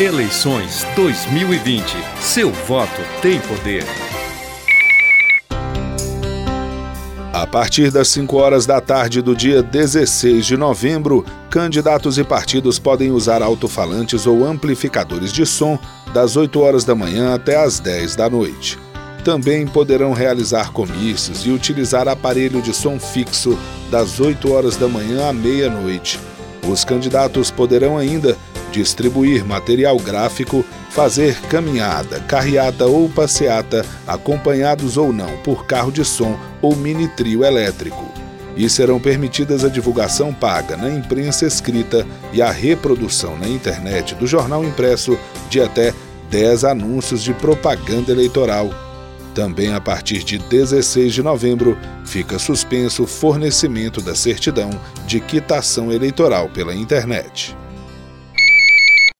Eleições 2020. Seu voto tem poder. A partir das 5 horas da tarde do dia 16 de novembro, candidatos e partidos podem usar alto-falantes ou amplificadores de som das 8 horas da manhã até as 10 da noite. Também poderão realizar comícios e utilizar aparelho de som fixo das 8 horas da manhã à meia-noite. Os candidatos poderão ainda distribuir material gráfico, fazer caminhada, carreata ou passeata, acompanhados ou não por carro de som ou mini trio elétrico. E serão permitidas a divulgação paga na imprensa escrita e a reprodução na internet do jornal impresso de até 10 anúncios de propaganda eleitoral. Também a partir de 16 de novembro, fica suspenso o fornecimento da certidão de quitação eleitoral pela internet.